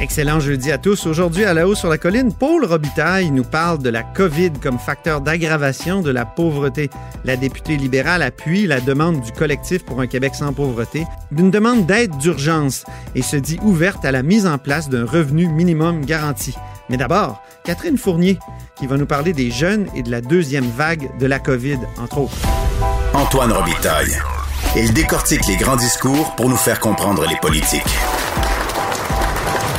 Excellent jeudi à tous. Aujourd'hui, à la haut sur la colline, Paul Robitaille nous parle de la COVID comme facteur d'aggravation de la pauvreté. La députée libérale appuie la demande du collectif pour un Québec sans pauvreté d'une demande d'aide d'urgence et se dit ouverte à la mise en place d'un revenu minimum garanti. Mais d'abord, Catherine Fournier, qui va nous parler des jeunes et de la deuxième vague de la COVID, entre autres. Antoine Robitaille. Il décortique les grands discours pour nous faire comprendre les politiques.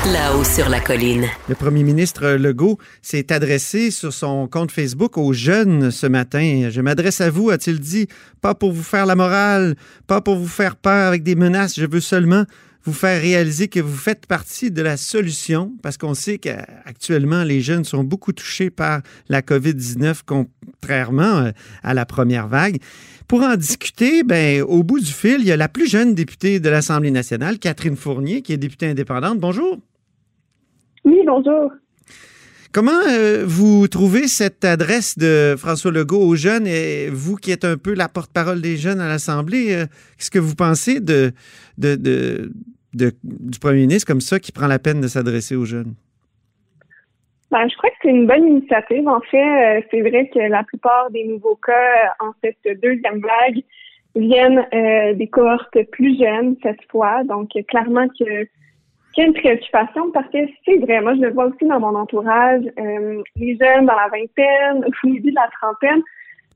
Là-haut sur la colline. Le premier ministre Legault s'est adressé sur son compte Facebook aux jeunes ce matin. Je m'adresse à vous, a-t-il dit, pas pour vous faire la morale, pas pour vous faire peur avec des menaces, je veux seulement vous faire réaliser que vous faites partie de la solution, parce qu'on sait qu'actuellement, les jeunes sont beaucoup touchés par la COVID-19, contrairement à la première vague. Pour en discuter, ben, au bout du fil, il y a la plus jeune députée de l'Assemblée nationale, Catherine Fournier, qui est députée indépendante. Bonjour. Oui, bonjour. Comment euh, vous trouvez cette adresse de François Legault aux jeunes et vous qui êtes un peu la porte-parole des jeunes à l'Assemblée, euh, qu'est-ce que vous pensez de, de, de, du premier ministre comme ça qui prend la peine de s'adresser aux jeunes? Ben, je crois que c'est une bonne initiative. En fait, euh, c'est vrai que la plupart des nouveaux cas en cette deuxième vague viennent des cohortes plus jeunes cette fois. Donc, clairement que une préoccupation parce que c'est vrai, moi je le vois aussi dans mon entourage, euh, les jeunes dans la vingtaine, au début de la trentaine,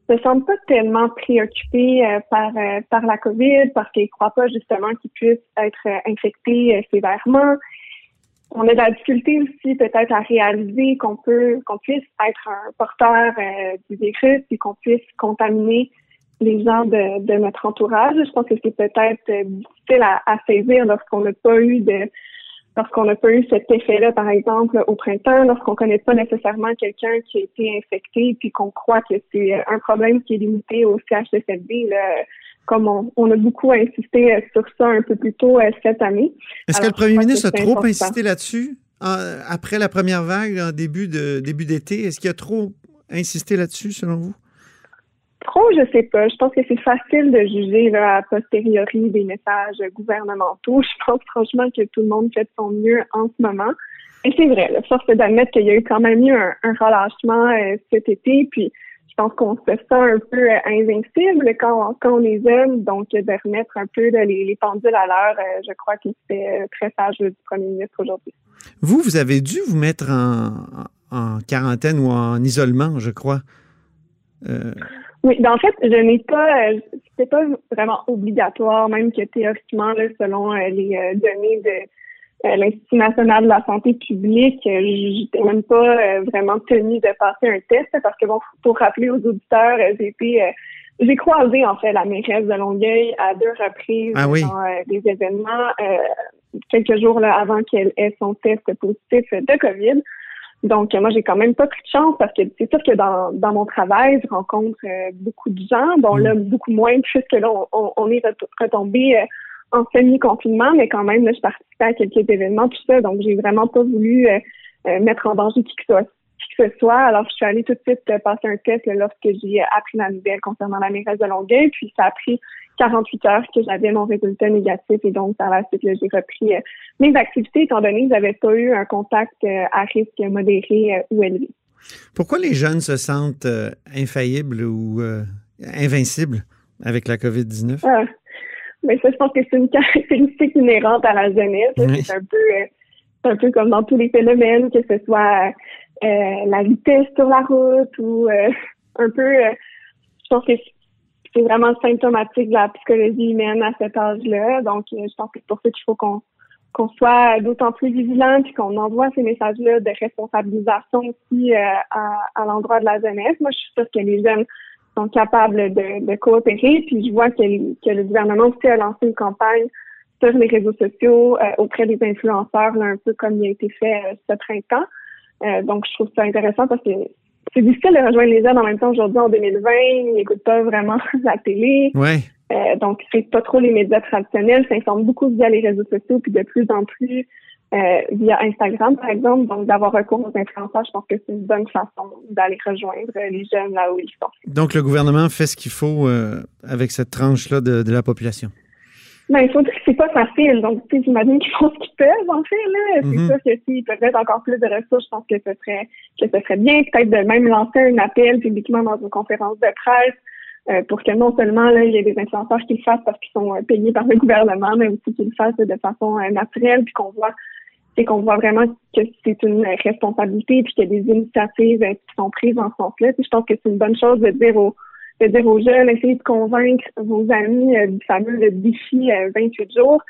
ne semblent pas tellement préoccupés euh, par euh, par la COVID parce qu'ils croient pas justement qu'ils puissent être infectés sévèrement. On a de la difficulté aussi peut-être à réaliser qu'on peut qu'on puisse être un porteur du virus et qu'on puisse contaminer les gens de, de notre entourage. Je pense que c'est peut-être difficile à, à saisir lorsqu'on n'a pas eu de lorsqu'on n'a pas eu cet effet-là, par exemple, au printemps, lorsqu'on connaît pas nécessairement quelqu'un qui a été infecté, puis qu'on croit que c'est un problème qui est limité au CHSLD, là, comme on, a beaucoup insisté sur ça un peu plus tôt euh, cette année. Est-ce que le premier ministre a trop insisté là-dessus après la première vague, en début de début d'été? Est-ce qu'il a trop insisté là-dessus, selon vous? Trop, je sais pas. Je pense que c'est facile de juger a posteriori des messages gouvernementaux. Je pense franchement que tout le monde fait de son mieux en ce moment. Et c'est vrai, là, force d'admettre qu'il y a eu quand même eu un, relâchement euh, cet été, puis je pense qu'on se sent un peu euh, invincible quand, on est jeune, donc de remettre un peu les, pendules à l'heure, euh, je crois que c'est très sage du premier ministre aujourd'hui. Vous, vous avez dû vous mettre en quarantaine ou en isolement, je crois. Oui, ben en fait, je n'ai pas, euh, c'était pas vraiment obligatoire, même que théoriquement, là, selon euh, les euh, données de l'Institut national de la santé publique, j'étais même pas vraiment tenue de passer un test parce que bon, pour rappeler aux auditeurs, j'ai été, j'ai croisé en fait la mairesse de Longueuil à deux reprises ah dans des événements quelques jours là, avant qu'elle ait son test positif de COVID. Donc, moi, j'ai quand même pas pris de chance parce que c'est sûr que dans, dans mon travail, je rencontre euh, beaucoup de gens. Bon, là, mm. beaucoup moins, puisque là, on, on est retombé euh, en semi-confinement, mais quand même, là, je participais à quelques événements, tout ça. Donc, j'ai vraiment pas voulu euh, mettre en danger qui que, soit, qui que ce soit. Alors, je suis allée tout de suite passer un test lorsque j'ai appris la nouvelle concernant la mairesse de Longueuil. Puis, ça a pris 48 heures que j'avais mon résultat négatif et donc par la suite, j'ai repris euh, mes activités étant donné que j'avais pas eu un contact euh, à risque modéré euh, ou élevé. Pourquoi les jeunes se sentent infaillibles ou invincibles avec la COVID-19? Ah, mais ça, je pense que c'est une caractéristique inhérente à la jeunesse. C'est un peu un peu comme dans tous les phénomènes, que ce soit la vitesse sur la route ou un peu je pense que c'est vraiment symptomatique de la psychologie humaine à cet âge-là. Donc, euh, je pense que c'est pour ça qu'il faut qu'on qu'on soit d'autant plus vigilant puis qu'on envoie ces messages-là de responsabilisation aussi euh, à, à l'endroit de la jeunesse. Moi, je suis sûre que les jeunes sont capables de, de coopérer. Puis je vois que, que, le gouvernement aussi a lancé une campagne sur les réseaux sociaux euh, auprès des influenceurs, là, un peu comme il a été fait euh, ce printemps. donc, je trouve ça intéressant parce que c'est difficile de rejoindre les jeunes en même temps aujourd'hui en 2020. Ils n'écoutent pas vraiment la télé. Ouais. Euh, donc, c'est pas trop les médias traditionnels, s'informent beaucoup via les réseaux sociaux, puis de plus en plus euh, via Instagram, par exemple. Donc, d'avoir recours aux influenceurs, je pense que c'est une bonne façon d'aller rejoindre les jeunes là où ils sont. Donc, le gouvernement fait ce qu'il faut euh, avec cette tranche-là de, la population. Ben, il faut dire que c'est pas facile. Donc, tu sais, j'imagine qu'ils font ce qu'ils peuvent, en fait, là. C'est mm-hmm. sûr que s'ils peuvent mettre encore plus de ressources, je pense que ce serait, que ce serait bien. Peut-être de même lancer un appel publiquement dans une conférence de presse euh, pour que non seulement là, il y ait des influenceurs qui le fassent parce qu'ils sont euh, payés par le gouvernement, mais aussi qu'ils le fassent de façon euh, naturelle, puis qu'on voit c'est qu'on voit vraiment que c'est une responsabilité puis qu'il y a des initiatives qui sont prises en ce sens-là. Je pense que c'est une bonne chose de dire aux de dire aux jeunes, essayez de convaincre vos amis du fameux défi 28 jours.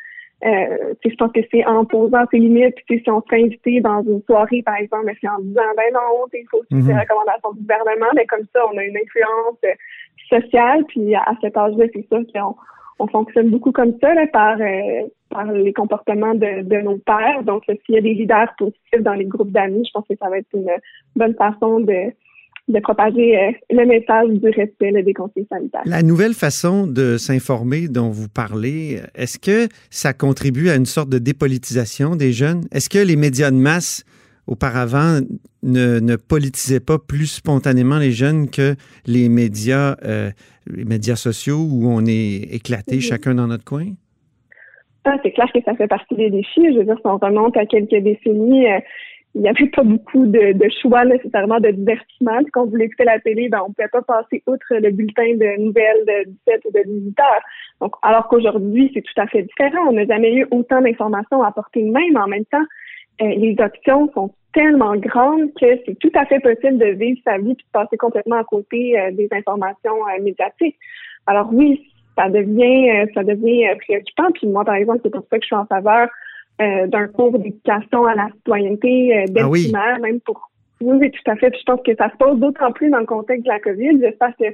Euh, je pense que c'est en posant ses limites, puis si on se fait inviter dans une soirée, par exemple, mais c'est en disant ben non, il faut suivre les recommandations du gouvernement, mais comme ça, on a une influence social Puis à cet âge-là, c'est sûr qu'on on fonctionne beaucoup comme ça là, par, euh, par les comportements de, de nos pères. Donc, s'il y a des leaders positifs dans les groupes d'amis, je pense que ça va être une bonne façon de, de propager euh, le message du respect des conseils sanitaires. La nouvelle façon de s'informer dont vous parlez, est-ce que ça contribue à une sorte de dépolitisation des jeunes? Est-ce que les médias de masse auparavant ne, ne politisait pas plus spontanément les jeunes que les médias, euh, les médias sociaux où on est éclaté chacun dans notre coin? Ah, c'est clair que ça fait partie des défis. Je veux dire, si on remonte à quelques décennies, euh, il n'y avait pas beaucoup de, de, choix nécessairement de divertissement. Quand on voulait écouter la télé, ben, on ne pouvait pas passer outre le bulletin de nouvelles de 17 ou de 18 heures. Donc, alors qu'aujourd'hui, c'est tout à fait différent. On n'a jamais eu autant d'informations à porter même. En même temps, euh, les options sont tellement grandes que c'est tout à fait possible de vivre sa vie et de passer complètement à côté euh, des informations euh, médiatiques. Alors oui, ça devient ça devient préoccupant. Puis moi, par exemple, c'est pour ça que je suis en faveur d'un cours d'éducation à la citoyenneté dès ah même pour oui, tout à fait. Puis je pense que ça se pose d'autant plus dans le contexte de la COVID. J'espère que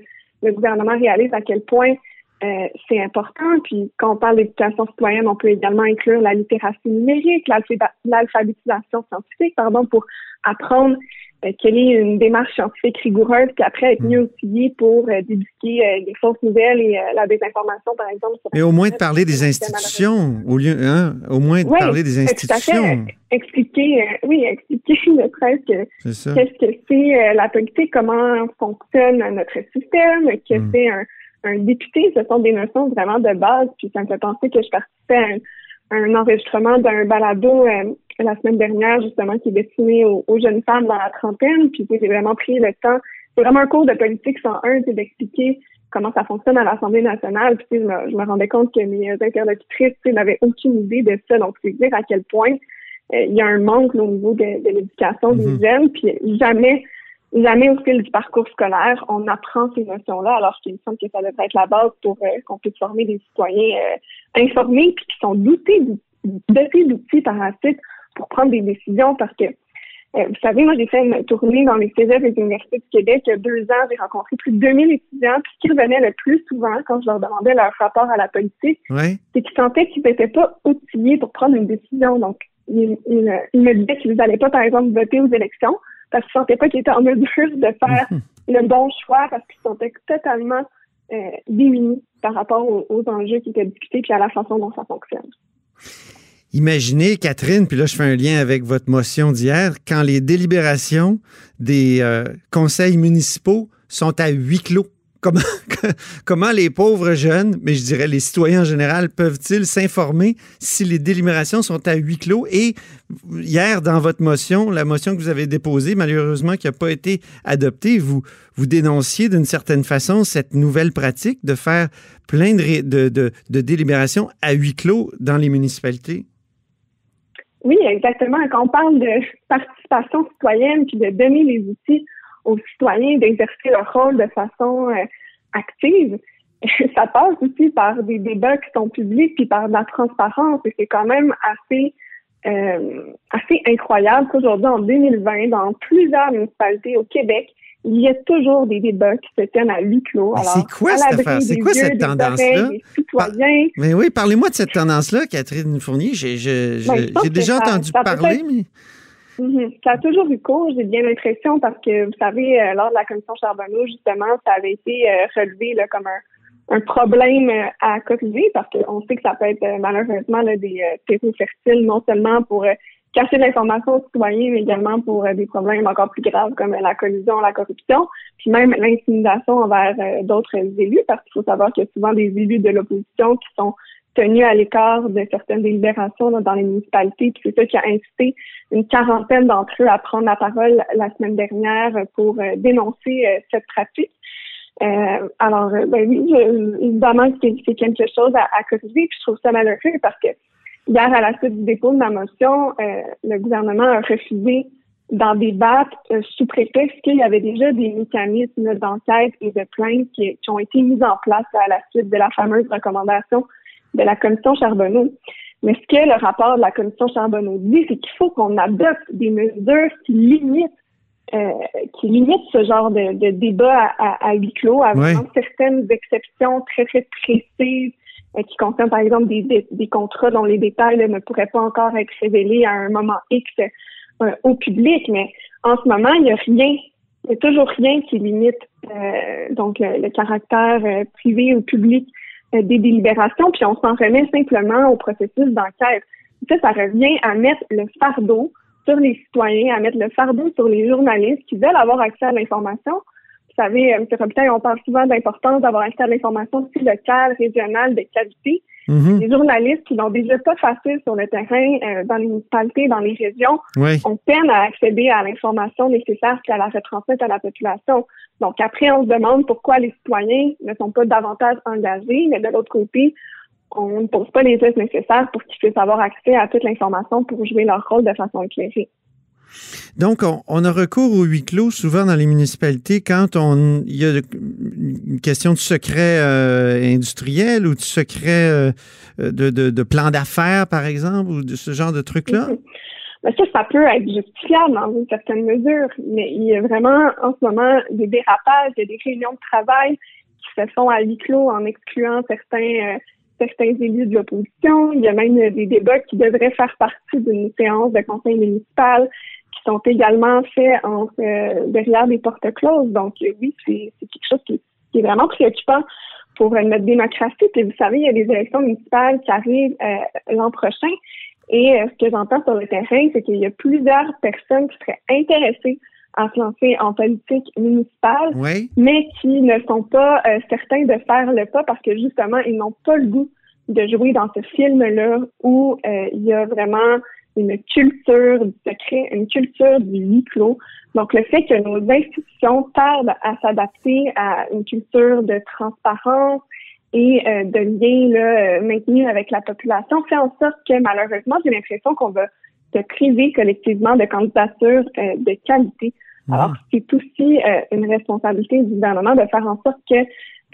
le gouvernement réalise à quel point euh, c'est important. Puis quand on parle d'éducation citoyenne, on peut également inclure la littératie numérique, l'alphabétisation scientifique, pardon, pour apprendre euh, quelle est une démarche scientifique rigoureuse, puis après être mieux outillé pour euh, débusquer les fausses nouvelles et la désinformation, par exemple. Mais au moins de parler des institutions, au lieu, hein, au moins de parler des institutions. Expliquer, oui, expliquer ne serait-ce qu'est-ce que c'est la politique, comment fonctionne notre système, que hmm. c'est un un député, ce sont des notions vraiment de base. Puis ça me fait penser que je participais à un, enregistrement d'un balado euh, la semaine dernière, justement, qui est destiné aux, jeunes femmes dans la trentaine. Puis j'ai vraiment pris le temps. C'est vraiment un cours de politique 101, c'est d'expliquer comment ça fonctionne à l'Assemblée nationale. Puis je me, je me rendais compte que mes interlocutrices n'avaient aucune idée de ça. Donc, c'est dire à quel point euh, il y a un manque au niveau de, l'éducation des mm-hmm. jeunes. Puis jamais jamais au fil du parcours scolaire, on apprend ces notions-là, alors qu'il me semble que ça devrait être la base pour euh, qu'on puisse former des citoyens euh, informés puis qui sont dotés dotés d'outils par la suite pour prendre des décisions parce que euh, vous savez, moi, j'ai fait une tournée dans les cégeps des universités du Québec il y a deux ans. J'ai rencontré plus de 2000 étudiants. Puis ce qui revenait le plus souvent quand je leur demandais leur rapport à la politique, c'est qu'ils sentaient qu'ils n'étaient pas outillés pour prendre une décision. Donc, ils, ils me disaient qu'ils n'allaient pas, par exemple, voter aux élections parce qu'ils ne sentaient pas qu'ils étaient en mesure de faire mhm. le bon choix parce qu'ils se sentaient totalement euh, démunis par rapport aux, enjeux qui étaient discutés puis à la façon dont ça fonctionne. Imaginez, Catherine, puis là je fais un lien avec votre motion d'hier, quand les délibérations des euh, conseils municipaux sont à huis clos. Comment, les pauvres jeunes, mais je dirais les citoyens en général, peuvent-ils s'informer si les délibérations sont à huis clos? Et hier, dans votre motion, la motion que vous avez déposée, malheureusement, qui n'a pas été adoptée, vous, dénonciez d'une certaine façon cette nouvelle pratique de faire plein de délibérations à huis clos dans les municipalités? Oui, exactement. Quand on parle de participation citoyenne puis de donner les outils aux citoyens d'exercer leur rôle de façon euh, active, ça passe aussi par des débats qui sont publics puis par de la transparence et c'est quand même assez euh, assez incroyable qu'aujourd'hui en 2020 dans plusieurs municipalités au Québec il y a toujours des débats qui se tiennent à huis clos. C'est quoi cette affaire? C'est quoi cette tendance-là? Mais oui, parlez-moi de cette tendance-là, Catherine Fournier. J'ai ben, déjà entendu parler, mais... Mhm. Ça a toujours eu cours, j'ai bien l'impression, parce que, vous savez, euh, lors de la commission Charbonneau, justement, ça avait été euh, relevé là, comme un, un problème euh, à corriger, parce qu'on sait que ça peut être malheureusement là, des terreaux fertiles, non seulement pour cacher l'information aux citoyens, mais également pour des problèmes encore plus graves comme la collusion, la corruption, puis même l'intimidation envers d'autres élus, parce qu'il faut savoir qu'il y a souvent des élus de l'opposition qui sont tenus à l'écart de certaines délibérations dans les municipalités. Puis c'est ça qui a incité une quarantaine d'entre eux à prendre la parole la semaine dernière pour euh, dénoncer euh, cette pratique. Euh, alors, ben oui, évidemment, c'est quelque chose à, à. Puis je trouve ça malheureux parce que hier, à la suite du dépôt de ma motion, le gouvernement a refusé d'en débattre sous prétexte qu'il y avait déjà des mécanismes d'enquête et de plainte qui, qui, ont été mis en place à la suite de la fameuse recommandation de la commission Charbonneau. Mais ce que le rapport de la commission Charbonneau dit, c'est qu'il faut qu'on adopte des mesures qui limitent euh, qui limitent ce genre de, de débat à, à, huis clos, à certaines exceptions très, très précises euh, qui concernent, par exemple, des, des, contrats dont les détails ne pourraient pas encore être révélés à un moment X euh, au public. Mais en ce moment, il n'y a rien, il n'y a toujours rien qui limite donc le, le caractère privé ou public euh, des délibérations, puis on s'en remet simplement au processus d'enquête. Ça, ça revient à mettre le fardeau sur les citoyens, à mettre le fardeau sur les journalistes qui veulent avoir accès à l'information. Vous savez, euh, M. Robitaille, on parle souvent d'importance d'avoir accès à l'information locale, régionale, de qualité. Mm-hmm. Les journalistes qui n'ont déjà pas facile sur le terrain, euh, dans les municipalités, dans les régions, ont peine à accéder à l'information nécessaire qu'à la retransmettre à la population. Donc après, on se demande pourquoi les citoyens ne sont pas davantage engagés, mais de l'autre côté, on ne pose pas les gestes nécessaires pour qu'ils puissent avoir accès à toute l'information pour jouer leur rôle de façon éclairée. Donc, on, a recours au huis clos souvent dans les municipalités quand on, il y a une question de secret euh, industriel ou de secret euh, de, plan d'affaires, par exemple, ou de ce genre de trucs-là? Mais ça, ça peut être justifiable dans une certaine mesure, mais il y a vraiment en ce moment des dérapages, il y a des réunions de travail qui se font à huis clos en excluant certains euh, certains élus de l'opposition. Il y a même des débats qui devraient faire partie d'une séance de conseil municipal qui sont également faits derrière des portes closes. Donc oui, c'est quelque chose qui, est vraiment préoccupant pour notre démocratie. Puis vous savez, il y a des élections municipales qui arrivent euh, l'an prochain. Et ce que j'entends sur le terrain, c'est qu'il y a plusieurs personnes qui seraient intéressées à se lancer en politique municipale, mais qui ne sont pas certains de faire le pas parce que justement, ils n'ont pas le goût de jouer dans ce film-là où il y a vraiment une culture du secret, une culture du huis clos. Donc, le fait que nos institutions tardent à s'adapter à une culture de transparence et euh, de lien là, euh, maintenu avec la population fait en sorte que, malheureusement, j'ai l'impression qu'on va se priver collectivement de candidatures euh, de qualité. Alors, c'est aussi une responsabilité du gouvernement de faire en sorte que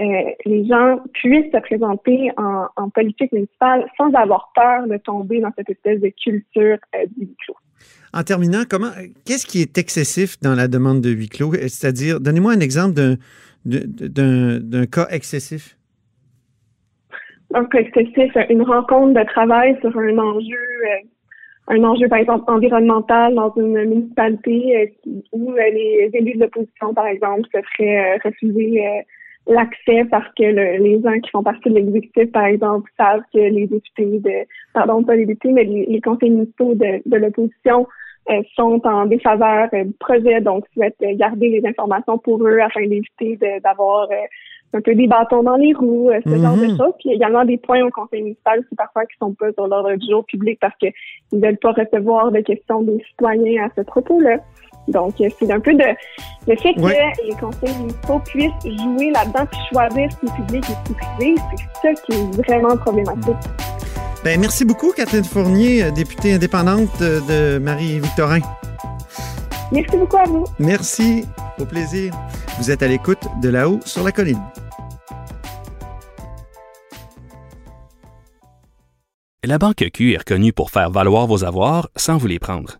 euh, les gens puissent se présenter en, en, politique municipale sans avoir peur de tomber dans cette espèce de culture euh, du huis clos. En terminant, comment, qu'est-ce qui est excessif dans la demande de huis clos? C'est-à-dire, donnez-moi un exemple d'un, d'un, cas excessif. Un cas excessif, une rencontre de travail sur un enjeu, euh, un enjeu, par exemple, environnemental dans une municipalité où les élus de l'opposition, par exemple, se feraient refuser l'accès parce que les gens qui font partie de l'exécutif, par exemple, savent que les députés de, pardon, pas les députés, mais les, conseils municipaux de, de l'opposition euh, sont en défaveur euh, du projet, donc souhaitent garder les informations pour eux afin d'éviter d'avoir euh, un peu des bâtons dans les roues, ce genre de mhm. choses. Puis il y a également des points au conseil municipal aussi parfois qui sont pas sur l'ordre du jour public parce qu'ils ne veulent pas recevoir de questions des citoyens à ce propos-là. Donc, euh, c'est un peu de, le fait que les conseils municipaux puissent jouer là-dedans puis choisir ce qui est public et ce qui est privé, c'est ça qui est vraiment problématique. Bien, merci beaucoup, Catherine Fournier, euh, députée indépendante euh, de Marie-Victorin. Merci beaucoup à vous. Merci. Au plaisir. Vous êtes à l'écoute de là-haut sur la colline. La Banque Q est reconnue pour faire valoir vos avoirs sans vous les prendre.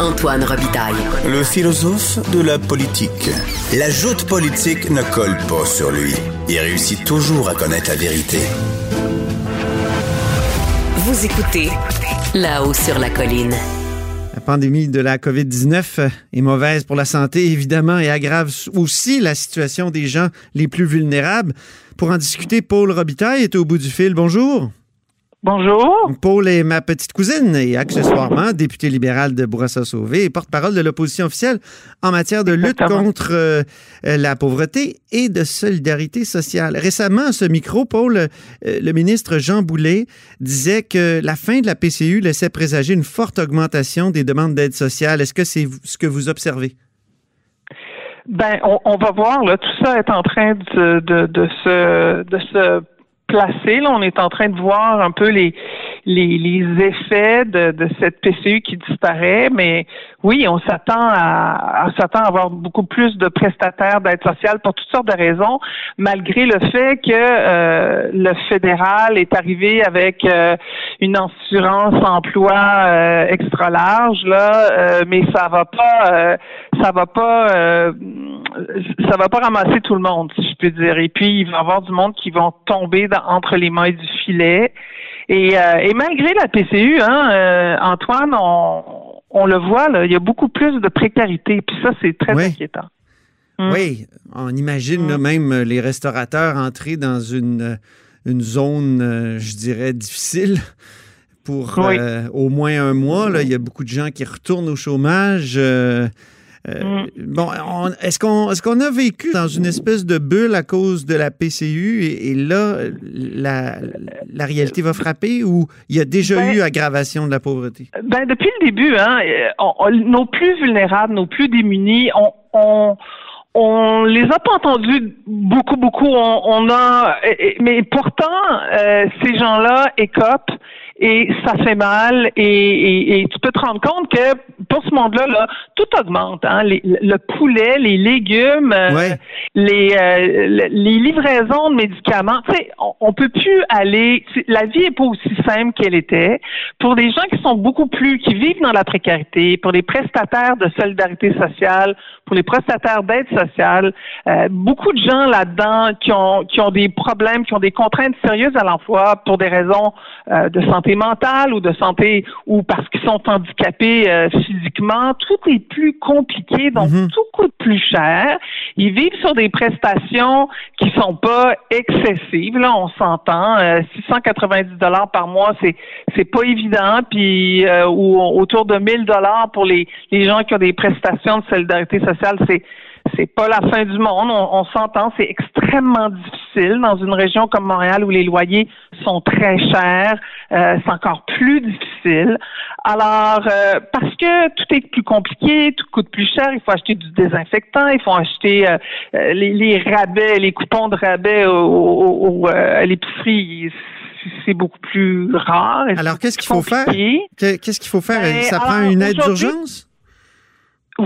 Antoine Robitaille. Le philosophe de la politique. La joute politique ne colle pas sur lui. Il réussit toujours à connaître la vérité. Vous écoutez là-haut sur la colline. La pandémie de la COVID-19 est mauvaise pour la santé, évidemment, et aggrave aussi la situation des gens les plus vulnérables. Pour en discuter, Paul Robitaille est au bout du fil. Bonjour. Bonjour. Paul est ma petite cousine et accessoirement député libéral de Bourassa-Sauvé et porte-parole de l'opposition officielle en matière de lutte contre euh, la pauvreté et de solidarité sociale. Récemment, à ce micro, Paul, euh, le ministre Jean Boulet disait que la fin de la PCU laissait présager une forte augmentation des demandes d'aide sociale. Est-ce que c'est ce que vous observez? Ben, on, on va voir là, tout ça est en train de, de, de se de se placer. Là, on est en train de voir un peu les les, les effets de, de cette PCU qui disparaît, mais oui, on s'attend à, on s'attend à avoir beaucoup plus de prestataires d'aide sociale pour toutes sortes de raisons, malgré le fait que euh, le fédéral est arrivé avec euh, une assurance emploi euh, extra large là, euh, mais ça va pas, euh, ça va pas, euh, ça va pas ramasser tout le monde, si je peux dire. Et puis il va y avoir du monde qui vont tomber dans- entre les mailles du filet. Et, euh, et malgré la PCU, hein, euh, Antoine, on, on le voit, là, il y a beaucoup plus de précarité. Puis ça, c'est très Oui. inquiétant. Mm. Oui, on imagine là, même euh, les restaurateurs entrer dans une, une zone, euh, je dirais, difficile pour Oui. au moins un mois. là. Il y a beaucoup de gens qui retournent au chômage. Euh, euh, Bon, on- est-ce qu'on est-ce qu'on a vécu dans une espèce de bulle à cause de la PCU et, et là, la, la réalité va frapper ou il y a déjà Ben- eu aggravation de la pauvreté? Ben, depuis le début, hein, euh, on- on- nos plus vulnérables, nos plus démunis, on, on, on les a pas entendus beaucoup, beaucoup. On, on a, mais pourtant, euh, ces gens-là écopent et ça fait mal. Et, et- et tu peux te rendre compte que pour ce monde-là, là, tout augmente. Hein, les- le poulet, les légumes, euh, Ouais. les, euh, le- les livraisons de médicaments. Tu sais, on, on peut plus aller. La vie est pas aussi simple qu'elle était. Pour des gens qui sont beaucoup plus, qui vivent dans la précarité, pour les prestataires de solidarité sociale, pour les prestataires d'aide sociale, euh, beaucoup de gens là-dedans qui ont qui ont des problèmes, qui ont des contraintes sérieuses à l'emploi pour des raisons euh, de santé mentale ou de santé ou parce qu'ils sont handicapés euh, physiquement. Tout est plus compliqué, donc Mhm. tout coûte plus cher. Ils vivent sur des prestations qui sont pas excessives. Là, on s'entend. Euh, 690 dollars par mois, c'est c'est pas évident. Puis euh, ou autour de 1000 dollars pour les les gens qui ont des prestations de solidarité sociale, c'est c'est pas la fin du monde. On, on s'entend, c'est extrêmement difficile dans une région comme Montréal où les loyers sont très chers. Euh, c'est encore plus difficile. Alors, euh, parce que tout est plus compliqué, tout coûte plus cher, il faut acheter du désinfectant, il faut acheter euh, euh, les, les rabais, les coupons de rabais au, au- au- euh, à l'épicerie. c'est- beaucoup plus rare. Alors, qu'est-ce qu'il faut faire? Qu'est-ce qu'il faut faire? Ça prend une aide d'urgence?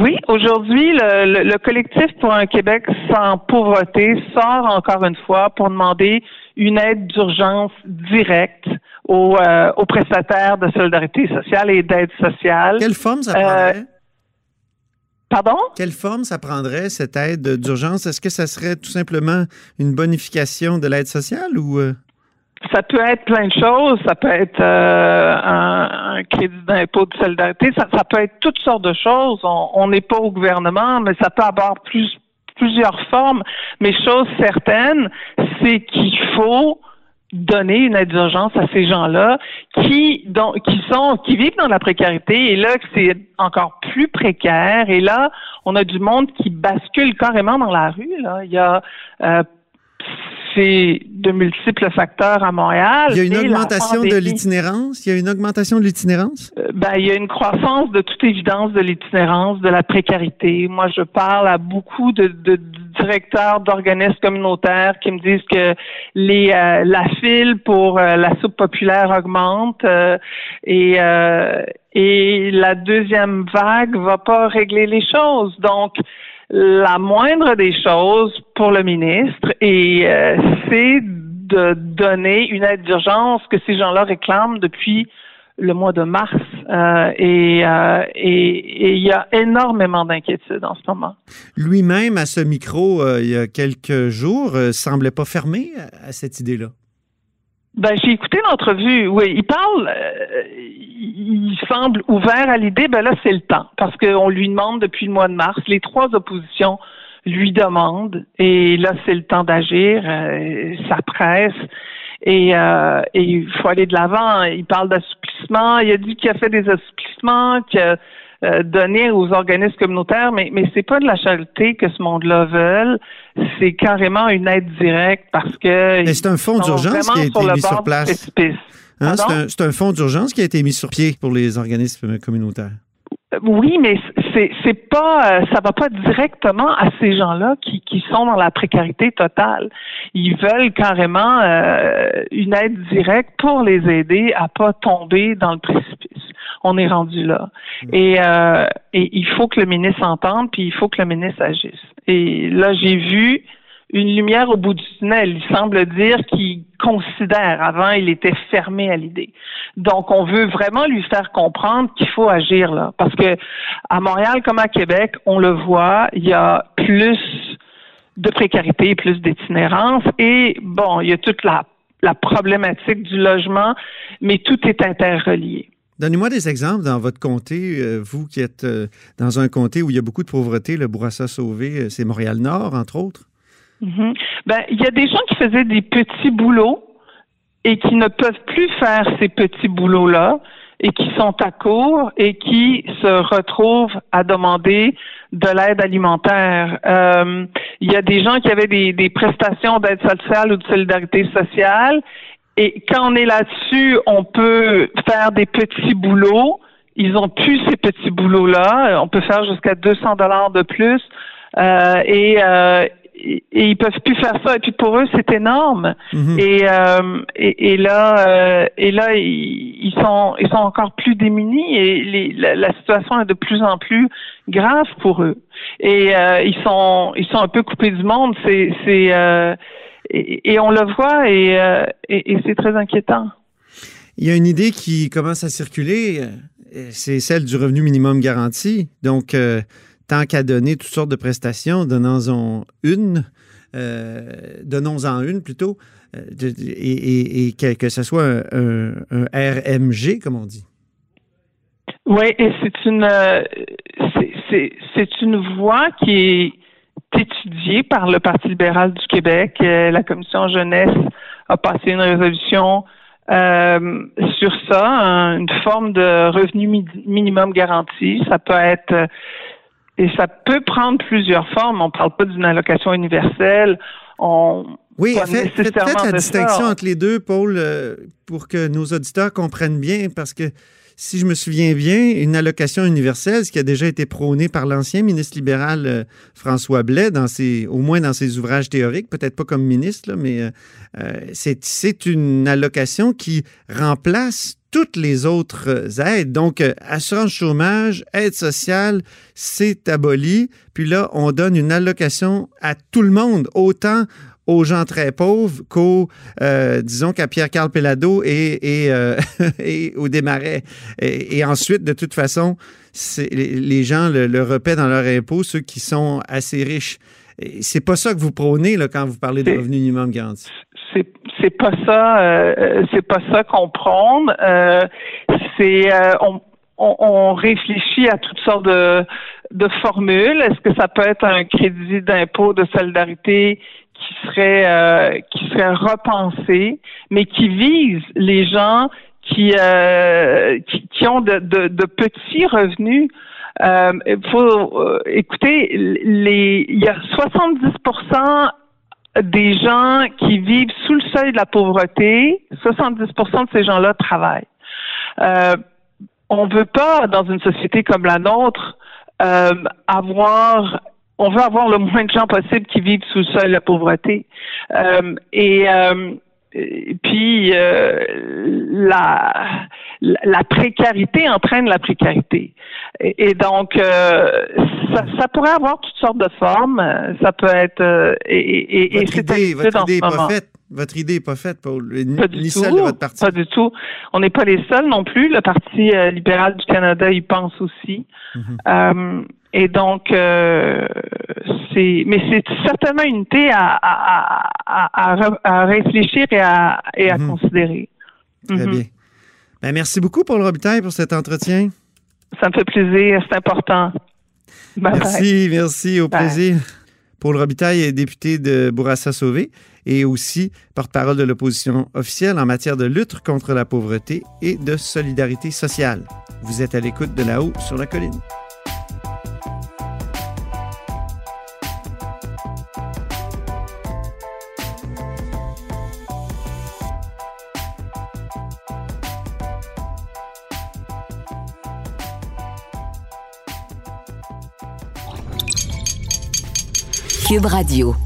Oui, aujourd'hui, le, le- le collectif pour un Québec sans pauvreté sort encore une fois pour demander une aide d'urgence directe aux, euh, aux prestataires de solidarité sociale et d'aide sociale. Quelle forme ça Euh, prendrait? Pardon? Quelle forme ça prendrait, cette aide d'urgence? Est-ce que ça serait tout simplement une bonification de l'aide sociale ou... euh, Ça peut être plein de choses. Ça peut être euh, un, un crédit d'impôt de solidarité. Ça, ça peut être toutes sortes de choses. On n'est pas au gouvernement, mais ça peut avoir plus, plusieurs formes. Mais chose certaine, c'est qu'il faut donner une aide d'urgence à ces gens-là qui dont, qui sont qui vivent dans la précarité et là c'est encore plus précaire et là on a du monde qui bascule carrément dans la rue là il y a euh, c'est de multiples facteurs à Montréal. Il y a une augmentation de l'itinérance? Il y a une augmentation de l'itinérance? Euh, Ben, il y a une croissance de toute évidence de l'itinérance, de la précarité. Moi, je parle à beaucoup de, de- de directeurs d'organismes communautaires qui me disent que les euh, la file pour euh, la soupe populaire augmente euh, et euh, et la deuxième vague va pas régler les choses. Donc la moindre des choses pour le ministre et euh, c'est de donner une aide d'urgence que ces gens-là réclament depuis le mois de mars euh, et euh, et il y a énormément d'inquiétudes en ce moment. Lui-même, à ce micro, il y a quelques jours, semblait pas fermé à cette idée-là. Ben j'ai écouté l'entrevue. Oui, il parle. euh, il semble ouvert à l'idée. Ben là, c'est le temps parce qu'on lui demande depuis le mois de mars. Les trois oppositions lui demandent et là, c'est le temps d'agir. Euh, ça presse. Et, euh, il faut aller de l'avant. Il parle d'assouplissement. Il a dit qu'il a fait des assouplissements, a euh, donné aux organismes communautaires, mais, mais c'est pas de la charité que ce monde-là veut. C'est carrément une aide directe parce que. Mais c'est un fonds d'urgence qui a été sur mis sur place. Hein, c'est un, un fonds d'urgence qui a été mis sur pied pour les organismes communautaires. Oui, mais c'est pas euh, ça va pas directement à ces gens-là qui, qui sont dans la précarité totale. Ils veulent carrément euh, une aide directe pour les aider à pas tomber dans le précipice. On est rendu là. Et, euh, et il faut que le ministre entende, puis il faut que le ministre agisse. Et là, j'ai vu une lumière au bout du tunnel. Il semble dire qu'il considère. Avant, il était fermé à l'idée. Donc, on veut vraiment lui faire comprendre qu'il faut agir là, parce que à Montréal comme à Québec, on le voit, il y a plus de précarité, plus d'itinérance, et bon, il y a toute la la problématique du logement, mais tout est interrelié. Donnez-moi des exemples dans votre comté, euh, vous qui êtes euh, dans un comté où il y a beaucoup de pauvreté, le Bourassa Sauvé, euh, c'est Montréal-Nord, entre autres. Ben, il y a des gens qui faisaient des petits boulots et qui ne peuvent plus faire ces petits boulots-là et qui sont à court et qui se retrouvent à demander de l'aide alimentaire. Il y a des gens qui avaient des prestations d'aide sociale ou de solidarité sociale et quand on est là-dessus, on peut faire des petits boulots. Ils ont plus ces petits boulots-là. On peut faire jusqu'à 200 dollars de plus. Euh, et, euh, et, et ils peuvent plus faire ça. Et puis pour eux, c'est énorme. Mhm. Et, euh, et, et là, euh, et là, ils, ils sont, ils sont encore plus démunis et les, la, la situation est de plus en plus grave pour eux. Et euh, ils sont, ils sont un peu coupés du monde. C'est, c'est, euh, et, et on le voit et, euh, et, et c'est très inquiétant. Il y a une idée qui commence à circuler, euh, c'est celle du revenu minimum garanti. Donc, euh, tant qu'à donner toutes sortes de prestations, donnons-en une, euh, donnons-en une plutôt, de- de- et, et- que, que ce soit un, un- un RMG, comme on dit. Oui, et c'est une c'est une voie qui est étudiée par le Parti libéral du Québec. Euh, la commission jeunesse a passé une résolution euh, sur ça, un- une forme de revenu mi- minimum garanti. Ça peut être euh, et ça peut prendre plusieurs formes. On ne parle pas d'une allocation universelle. On Oui, pas faites, la distinction ça. entre les deux, Paul, pour que nos auditeurs comprennent bien, parce que si je me souviens bien, une allocation universelle, ce qui a déjà été prôné par l'ancien ministre libéral euh, François Blais, au moins dans ses ouvrages théoriques, peut-être pas comme ministre, mais euh, euh, c'est une allocation qui remplace toutes les autres aides. Donc, assurance chômage, aide sociale, c'est aboli. Puis là, on donne une allocation à tout le monde, autant aux gens très pauvres qu'aux, euh, disons, qu'à Pierre-Carl Pellado et, et, euh, et au Desmarais. Et, et ensuite, de toute façon, c'est- les, gens le, le repaient dans leur impôt, ceux qui sont assez riches. C'est pas ça que vous prônez là, quand vous parlez de revenu minimum garanti. c'est c'est pas ça euh, c'est pas ça qu'on prône euh, c'est euh, on, on, on réfléchit à toutes sortes de de formules est-ce que ça peut être un crédit d'impôt de solidarité qui serait euh, qui serait repensé mais qui vise les gens qui euh, qui, ont de, de, petits revenus euh, il faut euh, écouter les il y a 70% des gens qui vivent sous le seuil de la pauvreté, 70% de ces gens-là travaillent. Euh, on veut pas, dans une société comme la nôtre, euh, avoir on veut avoir le moins de gens possible qui vivent sous le seuil de la pauvreté. Euh, et, euh, puis euh, la, la précarité entraîne la précarité. Et, donc ça, ça, pourrait avoir toutes sortes de formes. Ça peut être et, et, votre idée, votre idée n'est pas faite. Votre idée n'est pas faite, Paul. Pas du tout. De votre parti. Pas du tout. On n'est pas les seuls non plus. Le Parti libéral du Canada y pense aussi. Mm-hmm. Et donc, euh, c'est, mais c'est certainement une idée à, à, à, réfléchir et à, et à mhm. considérer. Très mhm. bien. Ben, merci beaucoup, Paul Robitaille, pour cet entretien. Ça me fait plaisir, c'est important. merci, merci, au plaisir. Paul Robitaille est député de Bourassa-Sauvé et aussi porte-parole de l'opposition officielle en matière de lutte contre la pauvreté et de solidarité sociale. Vous êtes à l'écoute de là-haut sur la colline. Radio.